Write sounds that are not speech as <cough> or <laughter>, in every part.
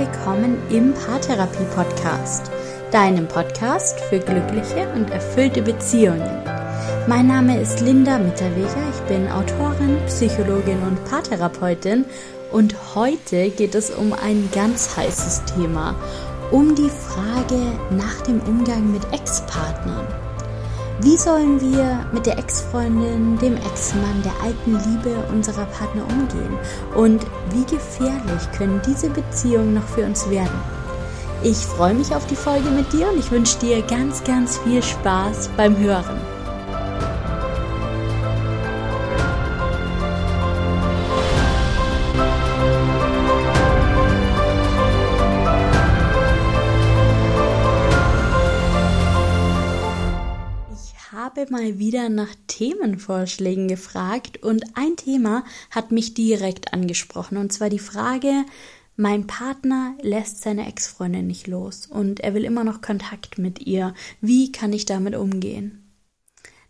willkommen im Paartherapie Podcast, deinem Podcast für glückliche und erfüllte Beziehungen. Mein Name ist Linda Mitterweger, ich bin Autorin, Psychologin und Paartherapeutin und heute geht es um ein ganz heißes Thema, um die Frage nach dem Umgang mit Ex-Partnern. Wie sollen wir mit der Ex-Freundin, dem Ex-Mann, der alten Liebe unserer Partner umgehen? Und wie gefährlich können diese Beziehungen noch für uns werden? Ich freue mich auf die Folge mit dir und ich wünsche dir ganz, ganz viel Spaß beim Hören. Mal wieder nach Themenvorschlägen gefragt und ein Thema hat mich direkt angesprochen und zwar die Frage, mein Partner lässt seine Ex-Freundin nicht los und er will immer noch Kontakt mit ihr. Wie kann ich damit umgehen?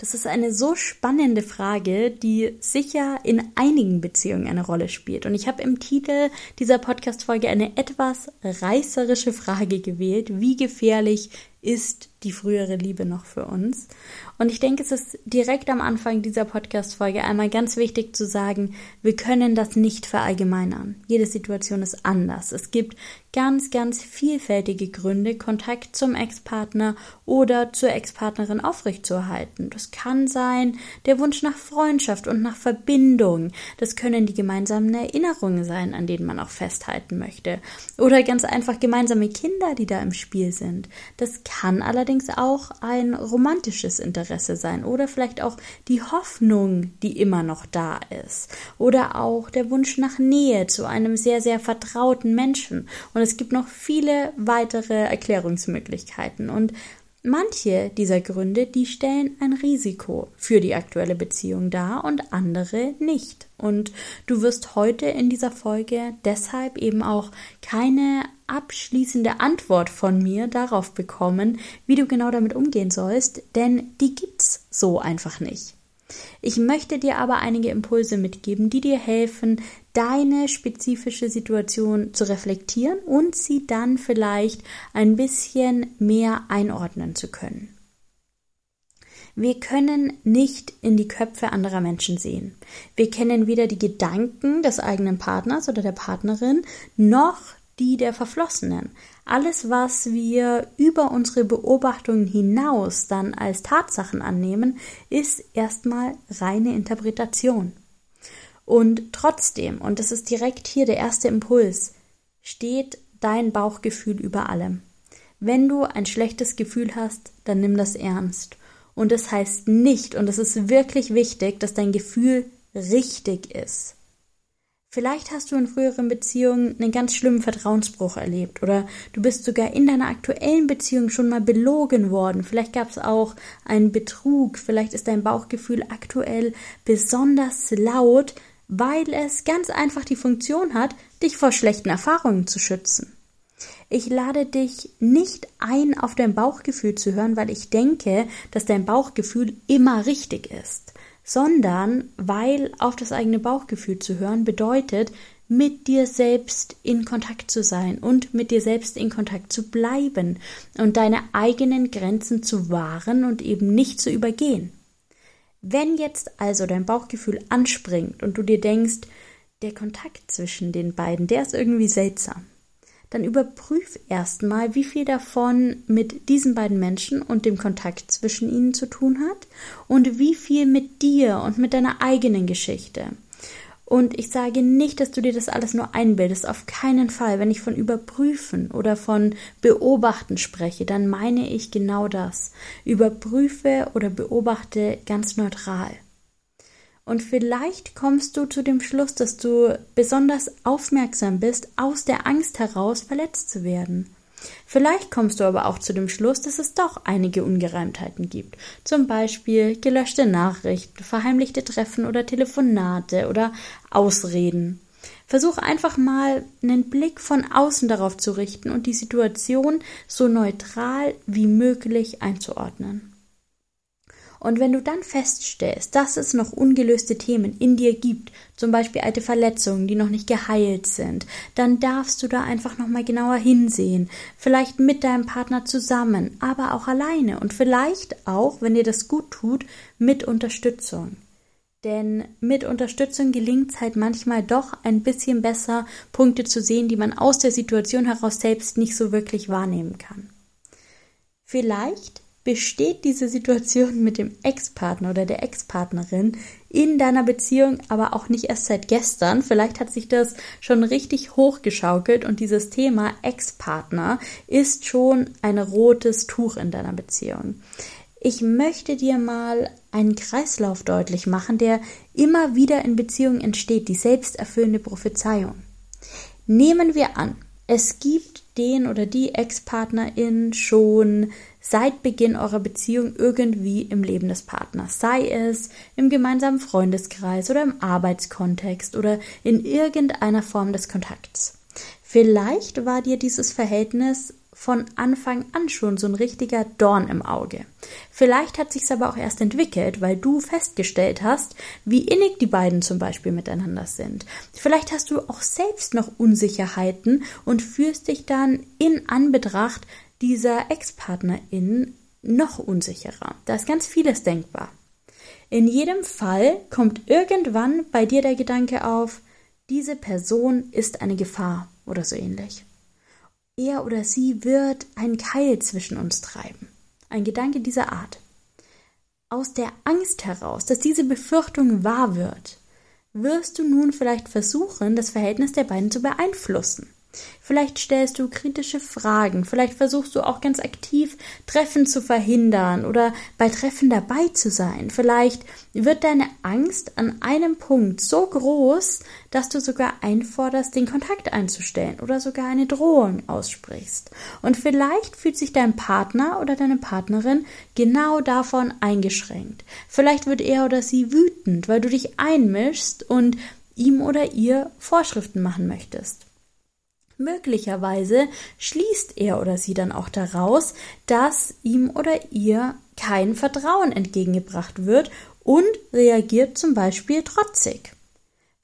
Das ist eine so spannende Frage, die sicher in einigen Beziehungen eine Rolle spielt. Und ich habe im Titel dieser Podcast-Folge eine etwas reißerische Frage gewählt. Wie gefährlich ist die frühere Liebe noch für uns? Und ich denke, es ist direkt am Anfang dieser Podcast-Folge einmal ganz wichtig zu sagen, wir können das nicht verallgemeinern. Jede Situation ist anders. Es gibt ganz, ganz vielfältige Gründe, Kontakt zum Ex-Partner oder zur Ex-Partnerin aufrechtzuerhalten. Das kann sein der Wunsch nach Freundschaft und nach Verbindung. Das können die gemeinsamen Erinnerungen sein, an denen man auch festhalten möchte. Oder ganz einfach gemeinsame Kinder, die da im Spiel sind. Das kann allerdings auch ein romantisches Interesse sein oder vielleicht auch die Hoffnung, die immer noch da ist. Oder auch der Wunsch nach Nähe zu einem sehr, sehr vertrauten Menschen. Und es gibt noch viele weitere Erklärungsmöglichkeiten. Und Manche dieser Gründe, die stellen ein Risiko für die aktuelle Beziehung dar und andere nicht. Und du wirst heute in dieser Folge deshalb eben auch keine abschließende Antwort von mir darauf bekommen, wie du genau damit umgehen sollst, denn die gibt's so einfach nicht. Ich möchte dir aber einige Impulse mitgeben, die dir helfen, deine spezifische Situation zu reflektieren und sie dann vielleicht ein bisschen mehr einordnen zu können. Wir können nicht in die Köpfe anderer Menschen sehen. Wir kennen weder die Gedanken des eigenen Partners oder der Partnerin noch die der Verflossenen. Alles, was wir über unsere Beobachtungen hinaus dann als Tatsachen annehmen, ist erstmal reine Interpretation. Und trotzdem, und das ist direkt hier der erste Impuls, steht dein Bauchgefühl über allem. Wenn du ein schlechtes Gefühl hast, dann nimm das ernst. Und das heißt nicht, und es ist wirklich wichtig, dass dein Gefühl richtig ist. Vielleicht hast du in früheren Beziehungen einen ganz schlimmen Vertrauensbruch erlebt oder du bist sogar in deiner aktuellen Beziehung schon mal belogen worden. Vielleicht gab es auch einen Betrug, vielleicht ist dein Bauchgefühl aktuell besonders laut, weil es ganz einfach die Funktion hat, dich vor schlechten Erfahrungen zu schützen. Ich lade dich nicht ein, auf dein Bauchgefühl zu hören, weil ich denke, dass dein Bauchgefühl immer richtig ist sondern weil auf das eigene Bauchgefühl zu hören bedeutet, mit dir selbst in Kontakt zu sein und mit dir selbst in Kontakt zu bleiben und deine eigenen Grenzen zu wahren und eben nicht zu übergehen. Wenn jetzt also dein Bauchgefühl anspringt und du dir denkst, der Kontakt zwischen den beiden, der ist irgendwie seltsam, dann überprüf erstmal, wie viel davon mit diesen beiden Menschen und dem Kontakt zwischen ihnen zu tun hat und wie viel mit dir und mit deiner eigenen Geschichte. Und ich sage nicht, dass du dir das alles nur einbildest, auf keinen Fall. Wenn ich von überprüfen oder von beobachten spreche, dann meine ich genau das. Überprüfe oder beobachte ganz neutral. Und vielleicht kommst du zu dem Schluss, dass du besonders aufmerksam bist, aus der Angst heraus verletzt zu werden. Vielleicht kommst du aber auch zu dem Schluss, dass es doch einige Ungereimtheiten gibt. Zum Beispiel gelöschte Nachrichten, verheimlichte Treffen oder Telefonate oder Ausreden. Versuch einfach mal einen Blick von außen darauf zu richten und die Situation so neutral wie möglich einzuordnen. Und wenn du dann feststellst, dass es noch ungelöste Themen in dir gibt, zum Beispiel alte Verletzungen, die noch nicht geheilt sind, dann darfst du da einfach nochmal genauer hinsehen. Vielleicht mit deinem Partner zusammen, aber auch alleine und vielleicht auch, wenn dir das gut tut, mit Unterstützung. Denn mit Unterstützung gelingt es halt manchmal doch ein bisschen besser, Punkte zu sehen, die man aus der Situation heraus selbst nicht so wirklich wahrnehmen kann. Vielleicht besteht diese Situation mit dem Ex-Partner oder der Ex-Partnerin in deiner Beziehung aber auch nicht erst seit gestern. Vielleicht hat sich das schon richtig hochgeschaukelt und dieses Thema Ex-Partner ist schon ein rotes Tuch in deiner Beziehung. Ich möchte dir mal einen Kreislauf deutlich machen, der immer wieder in Beziehungen entsteht, die selbsterfüllende Prophezeiung. Nehmen wir an, es gibt den oder die Ex-Partnerin schon seit Beginn eurer Beziehung irgendwie im Leben des Partners, sei es im gemeinsamen Freundeskreis oder im Arbeitskontext oder in irgendeiner Form des Kontakts. Vielleicht war dir dieses Verhältnis von Anfang an schon so ein richtiger Dorn im Auge. Vielleicht hat sich's aber auch erst entwickelt, weil du festgestellt hast, wie innig die beiden zum Beispiel miteinander sind. Vielleicht hast du auch selbst noch Unsicherheiten und fühlst dich dann in Anbetracht dieser Ex-Partnerin noch unsicherer. Da ist ganz vieles denkbar. In jedem Fall kommt irgendwann bei dir der Gedanke auf, diese Person ist eine Gefahr oder so ähnlich er oder sie wird einen Keil zwischen uns treiben. Ein Gedanke dieser Art. Aus der Angst heraus, dass diese Befürchtung wahr wird, wirst du nun vielleicht versuchen, das Verhältnis der beiden zu beeinflussen. Vielleicht stellst du kritische Fragen, vielleicht versuchst du auch ganz aktiv Treffen zu verhindern oder bei Treffen dabei zu sein. Vielleicht wird deine Angst an einem Punkt so groß, dass du sogar einforderst, den Kontakt einzustellen oder sogar eine Drohung aussprichst. Und vielleicht fühlt sich dein Partner oder deine Partnerin genau davon eingeschränkt. Vielleicht wird er oder sie wütend, weil du dich einmischst und ihm oder ihr Vorschriften machen möchtest. Möglicherweise schließt er oder sie dann auch daraus, dass ihm oder ihr kein Vertrauen entgegengebracht wird und reagiert zum Beispiel trotzig.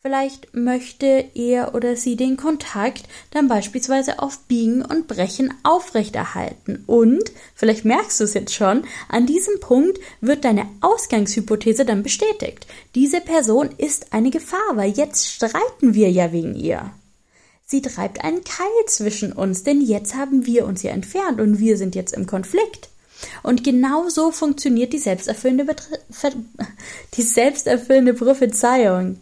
Vielleicht möchte er oder sie den Kontakt dann beispielsweise auf Biegen und Brechen aufrechterhalten. Und, vielleicht merkst du es jetzt schon, an diesem Punkt wird deine Ausgangshypothese dann bestätigt. Diese Person ist eine Gefahr, weil jetzt streiten wir ja wegen ihr. Sie treibt einen Keil zwischen uns, denn jetzt haben wir uns ja entfernt und wir sind jetzt im Konflikt. Und genau so funktioniert die selbsterfüllende, <laughs> die selbsterfüllende Prophezeiung.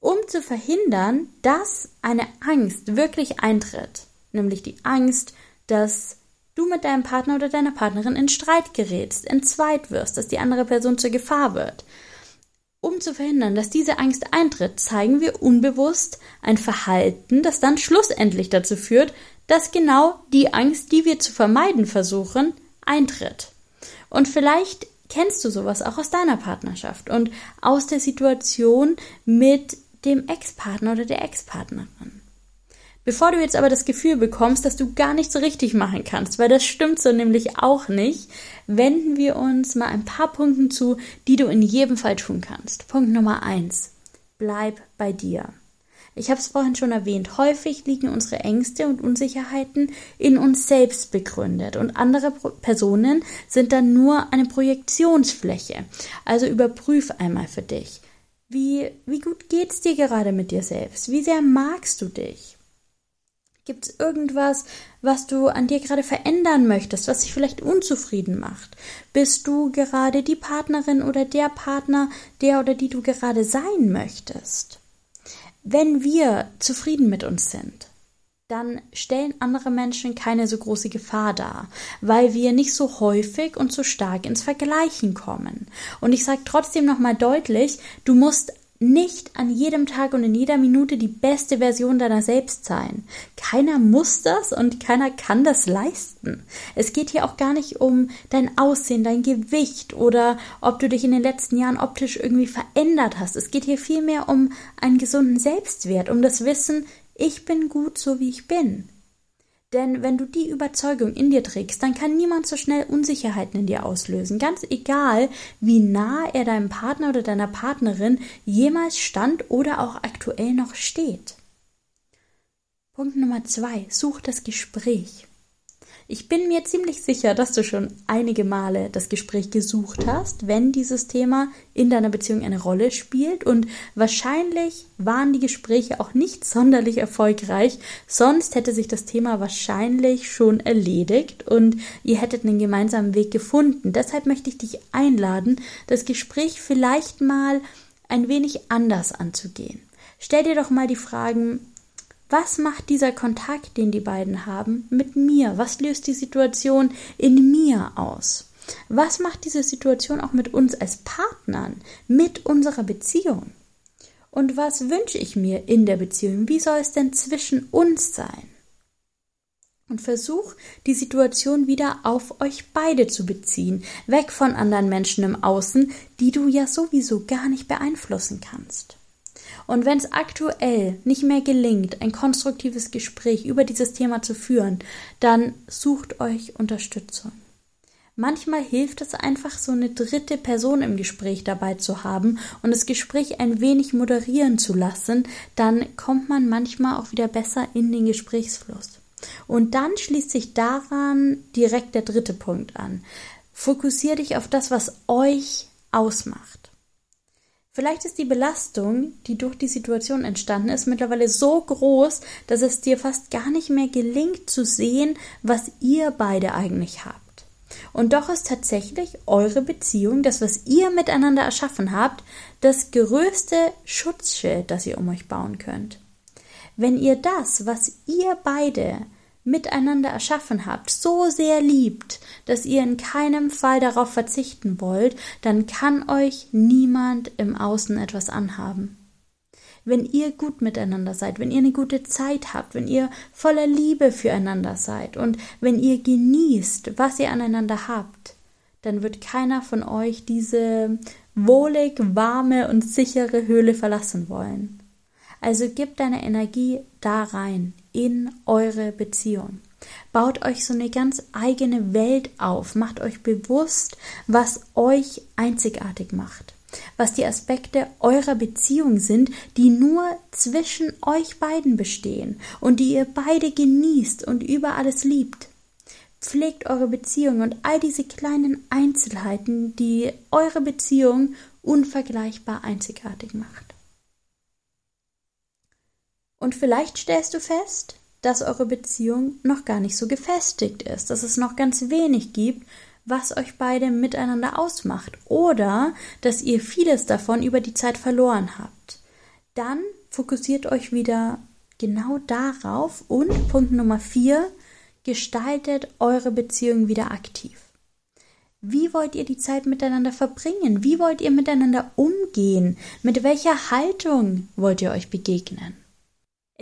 Um zu verhindern, dass eine Angst wirklich eintritt, nämlich die Angst, dass du mit deinem Partner oder deiner Partnerin in Streit gerätst, entzweit wirst, dass die andere Person zur Gefahr wird, um zu verhindern, dass diese Angst eintritt, zeigen wir unbewusst ein Verhalten, das dann schlussendlich dazu führt, dass genau die Angst, die wir zu vermeiden versuchen, eintritt. Und vielleicht kennst du sowas auch aus deiner Partnerschaft und aus der Situation mit dem Ex-Partner oder der Ex-Partnerin. Bevor du jetzt aber das Gefühl bekommst, dass du gar nichts richtig machen kannst, weil das stimmt so nämlich auch nicht, wenden wir uns mal ein paar Punkten zu, die du in jedem Fall tun kannst. Punkt Nummer eins: Bleib bei dir. Ich habe es vorhin schon erwähnt, häufig liegen unsere Ängste und Unsicherheiten in uns selbst begründet und andere Personen sind dann nur eine Projektionsfläche. Also überprüf einmal für dich. Wie, wie gut geht's dir gerade mit dir selbst? Wie sehr magst du dich? Gibt es irgendwas, was du an dir gerade verändern möchtest, was dich vielleicht unzufrieden macht? Bist du gerade die Partnerin oder der Partner, der oder die du gerade sein möchtest? Wenn wir zufrieden mit uns sind, dann stellen andere Menschen keine so große Gefahr dar, weil wir nicht so häufig und so stark ins Vergleichen kommen. Und ich sage trotzdem nochmal deutlich, du musst nicht an jedem Tag und in jeder Minute die beste Version deiner selbst sein. Keiner muss das und keiner kann das leisten. Es geht hier auch gar nicht um dein Aussehen, dein Gewicht oder ob du dich in den letzten Jahren optisch irgendwie verändert hast. Es geht hier vielmehr um einen gesunden Selbstwert, um das Wissen, ich bin gut so wie ich bin. Denn wenn du die Überzeugung in dir trägst, dann kann niemand so schnell Unsicherheiten in dir auslösen. Ganz egal, wie nah er deinem Partner oder deiner Partnerin jemals stand oder auch aktuell noch steht. Punkt Nummer zwei. Such das Gespräch. Ich bin mir ziemlich sicher, dass du schon einige Male das Gespräch gesucht hast, wenn dieses Thema in deiner Beziehung eine Rolle spielt. Und wahrscheinlich waren die Gespräche auch nicht sonderlich erfolgreich, sonst hätte sich das Thema wahrscheinlich schon erledigt und ihr hättet einen gemeinsamen Weg gefunden. Deshalb möchte ich dich einladen, das Gespräch vielleicht mal ein wenig anders anzugehen. Stell dir doch mal die Fragen, was macht dieser Kontakt, den die beiden haben, mit mir? Was löst die Situation in mir aus? Was macht diese Situation auch mit uns als Partnern, mit unserer Beziehung? Und was wünsche ich mir in der Beziehung? Wie soll es denn zwischen uns sein? Und versuch, die Situation wieder auf euch beide zu beziehen, weg von anderen Menschen im Außen, die du ja sowieso gar nicht beeinflussen kannst. Und wenn es aktuell nicht mehr gelingt, ein konstruktives Gespräch über dieses Thema zu führen, dann sucht euch Unterstützung. Manchmal hilft es einfach, so eine dritte Person im Gespräch dabei zu haben und das Gespräch ein wenig moderieren zu lassen, dann kommt man manchmal auch wieder besser in den Gesprächsfluss. Und dann schließt sich daran direkt der dritte Punkt an. Fokussier dich auf das, was euch ausmacht. Vielleicht ist die Belastung, die durch die Situation entstanden ist, mittlerweile so groß, dass es dir fast gar nicht mehr gelingt zu sehen, was ihr beide eigentlich habt. Und doch ist tatsächlich eure Beziehung, das, was ihr miteinander erschaffen habt, das größte Schutzschild, das ihr um euch bauen könnt. Wenn ihr das, was ihr beide miteinander erschaffen habt, so sehr liebt, dass ihr in keinem Fall darauf verzichten wollt, dann kann euch niemand im Außen etwas anhaben. Wenn ihr gut miteinander seid, wenn ihr eine gute Zeit habt, wenn ihr voller Liebe füreinander seid und wenn ihr genießt, was ihr aneinander habt, dann wird keiner von euch diese wohlig, warme und sichere Höhle verlassen wollen. Also gebt deine Energie da rein, in eure Beziehung. Baut euch so eine ganz eigene Welt auf, macht euch bewusst, was euch einzigartig macht, was die Aspekte eurer Beziehung sind, die nur zwischen euch beiden bestehen und die ihr beide genießt und über alles liebt. Pflegt eure Beziehung und all diese kleinen Einzelheiten, die eure Beziehung unvergleichbar einzigartig macht. Und vielleicht stellst du fest, dass eure Beziehung noch gar nicht so gefestigt ist, dass es noch ganz wenig gibt, was euch beide miteinander ausmacht oder dass ihr vieles davon über die Zeit verloren habt. Dann fokussiert euch wieder genau darauf und Punkt Nummer vier, gestaltet eure Beziehung wieder aktiv. Wie wollt ihr die Zeit miteinander verbringen? Wie wollt ihr miteinander umgehen? Mit welcher Haltung wollt ihr euch begegnen?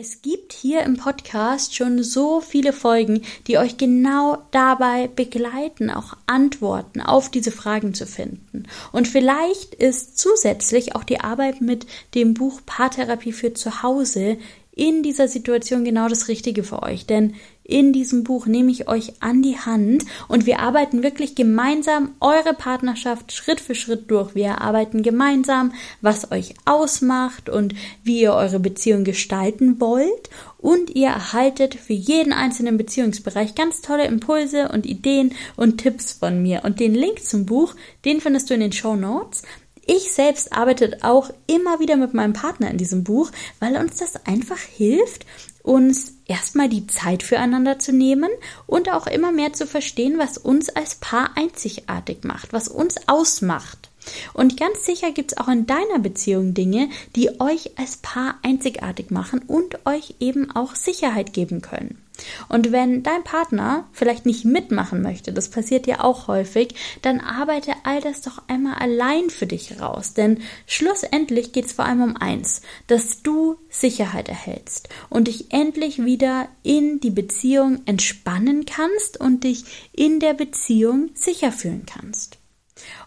Es gibt hier im Podcast schon so viele Folgen, die euch genau dabei begleiten, auch Antworten auf diese Fragen zu finden. Und vielleicht ist zusätzlich auch die Arbeit mit dem Buch Paartherapie für zu Hause in dieser Situation genau das Richtige für euch. Denn in diesem Buch nehme ich euch an die Hand und wir arbeiten wirklich gemeinsam eure Partnerschaft Schritt für Schritt durch. Wir arbeiten gemeinsam, was euch ausmacht und wie ihr eure Beziehung gestalten wollt. Und ihr erhaltet für jeden einzelnen Beziehungsbereich ganz tolle Impulse und Ideen und Tipps von mir. Und den Link zum Buch, den findest du in den Show Notes. Ich selbst arbeite auch immer wieder mit meinem Partner in diesem Buch, weil uns das einfach hilft, uns erstmal die Zeit füreinander zu nehmen und auch immer mehr zu verstehen, was uns als Paar einzigartig macht, was uns ausmacht. Und ganz sicher gibt es auch in deiner Beziehung Dinge, die euch als Paar einzigartig machen und euch eben auch Sicherheit geben können. Und wenn dein Partner vielleicht nicht mitmachen möchte, das passiert ja auch häufig, dann arbeite all das doch einmal allein für dich raus. Denn schlussendlich geht es vor allem um eins, dass du Sicherheit erhältst und dich endlich wieder in die Beziehung entspannen kannst und dich in der Beziehung sicher fühlen kannst.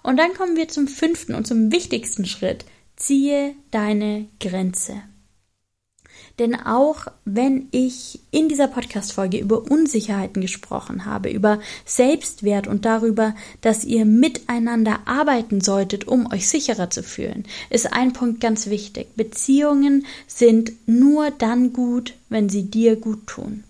Und dann kommen wir zum fünften und zum wichtigsten Schritt. Ziehe deine Grenze. Denn auch wenn ich in dieser Podcast-Folge über Unsicherheiten gesprochen habe, über Selbstwert und darüber, dass ihr miteinander arbeiten solltet, um euch sicherer zu fühlen, ist ein Punkt ganz wichtig. Beziehungen sind nur dann gut, wenn sie dir gut tun.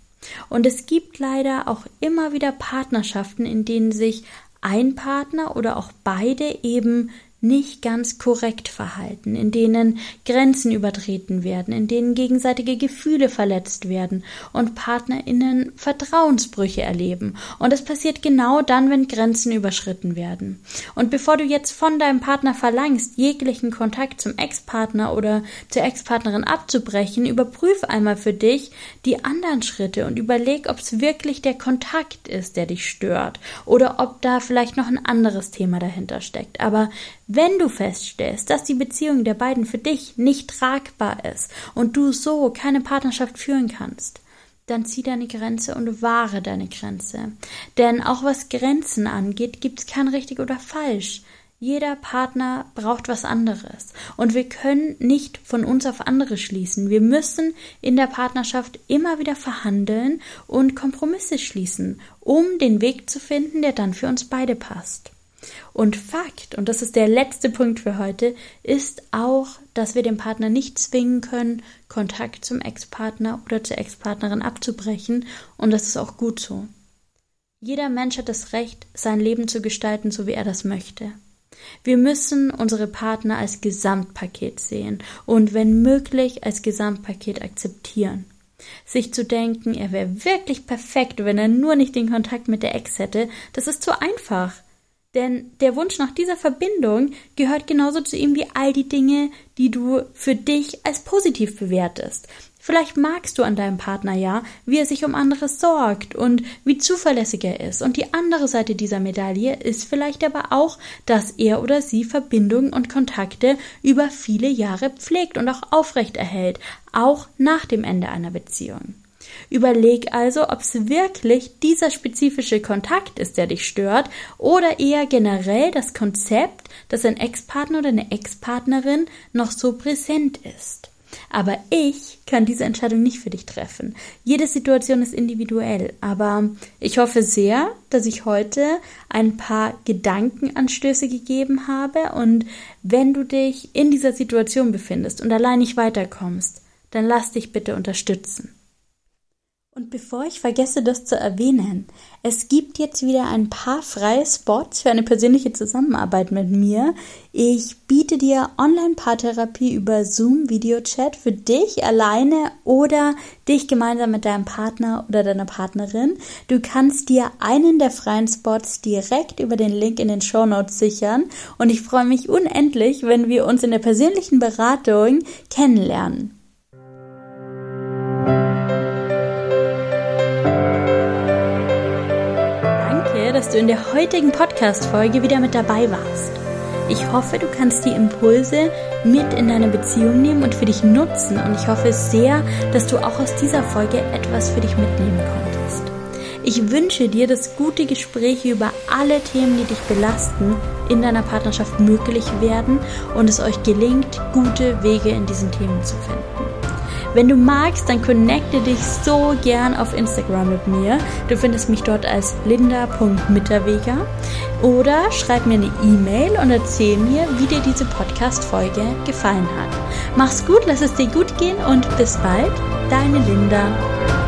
Und es gibt leider auch immer wieder Partnerschaften, in denen sich ein Partner oder auch beide eben nicht ganz korrekt verhalten, in denen Grenzen übertreten werden, in denen gegenseitige Gefühle verletzt werden und Partnerinnen Vertrauensbrüche erleben. Und es passiert genau dann, wenn Grenzen überschritten werden. Und bevor du jetzt von deinem Partner verlangst, jeglichen Kontakt zum Ex-Partner oder zur Ex-Partnerin abzubrechen, überprüf einmal für dich die anderen Schritte und überleg, ob es wirklich der Kontakt ist, der dich stört oder ob da vielleicht noch ein anderes Thema dahinter steckt. Aber wenn du feststellst, dass die Beziehung der beiden für dich nicht tragbar ist und du so keine Partnerschaft führen kannst, dann zieh deine Grenze und wahre deine Grenze. Denn auch was Grenzen angeht, gibt es kein richtig oder falsch. Jeder Partner braucht was anderes. Und wir können nicht von uns auf andere schließen. Wir müssen in der Partnerschaft immer wieder verhandeln und Kompromisse schließen, um den Weg zu finden, der dann für uns beide passt. Und Fakt, und das ist der letzte Punkt für heute, ist auch, dass wir den Partner nicht zwingen können, Kontakt zum Ex-Partner oder zur Ex-Partnerin abzubrechen, und das ist auch gut so. Jeder Mensch hat das Recht, sein Leben zu gestalten, so wie er das möchte. Wir müssen unsere Partner als Gesamtpaket sehen und wenn möglich als Gesamtpaket akzeptieren. Sich zu denken, er wäre wirklich perfekt, wenn er nur nicht den Kontakt mit der Ex hätte, das ist zu einfach. Denn der Wunsch nach dieser Verbindung gehört genauso zu ihm wie all die Dinge, die du für dich als positiv bewertest. Vielleicht magst du an deinem Partner ja, wie er sich um andere sorgt und wie zuverlässig er ist. Und die andere Seite dieser Medaille ist vielleicht aber auch, dass er oder sie Verbindungen und Kontakte über viele Jahre pflegt und auch aufrechterhält, auch nach dem Ende einer Beziehung. Überleg also, ob es wirklich dieser spezifische Kontakt ist, der dich stört, oder eher generell das Konzept, dass ein Ex-Partner oder eine Ex-Partnerin noch so präsent ist. Aber ich kann diese Entscheidung nicht für dich treffen. Jede Situation ist individuell, aber ich hoffe sehr, dass ich heute ein paar Gedankenanstöße gegeben habe und wenn du dich in dieser Situation befindest und allein nicht weiterkommst, dann lass dich bitte unterstützen. Und bevor ich vergesse, das zu erwähnen, es gibt jetzt wieder ein paar freie Spots für eine persönliche Zusammenarbeit mit mir. Ich biete dir Online-Paartherapie über Zoom Videochat für dich alleine oder dich gemeinsam mit deinem Partner oder deiner Partnerin. Du kannst dir einen der freien Spots direkt über den Link in den Show Notes sichern und ich freue mich unendlich, wenn wir uns in der persönlichen Beratung kennenlernen. Du in der heutigen Podcast-Folge wieder mit dabei warst. Ich hoffe, du kannst die Impulse mit in deine Beziehung nehmen und für dich nutzen. Und ich hoffe sehr, dass du auch aus dieser Folge etwas für dich mitnehmen konntest. Ich wünsche dir, dass gute Gespräche über alle Themen, die dich belasten, in deiner Partnerschaft möglich werden und es euch gelingt, gute Wege in diesen Themen zu finden. Wenn du magst, dann connecte dich so gern auf Instagram mit mir. Du findest mich dort als linda.mitterweger oder schreib mir eine E-Mail und erzähl mir, wie dir diese Podcast-Folge gefallen hat. Mach's gut, lass es dir gut gehen und bis bald, deine Linda.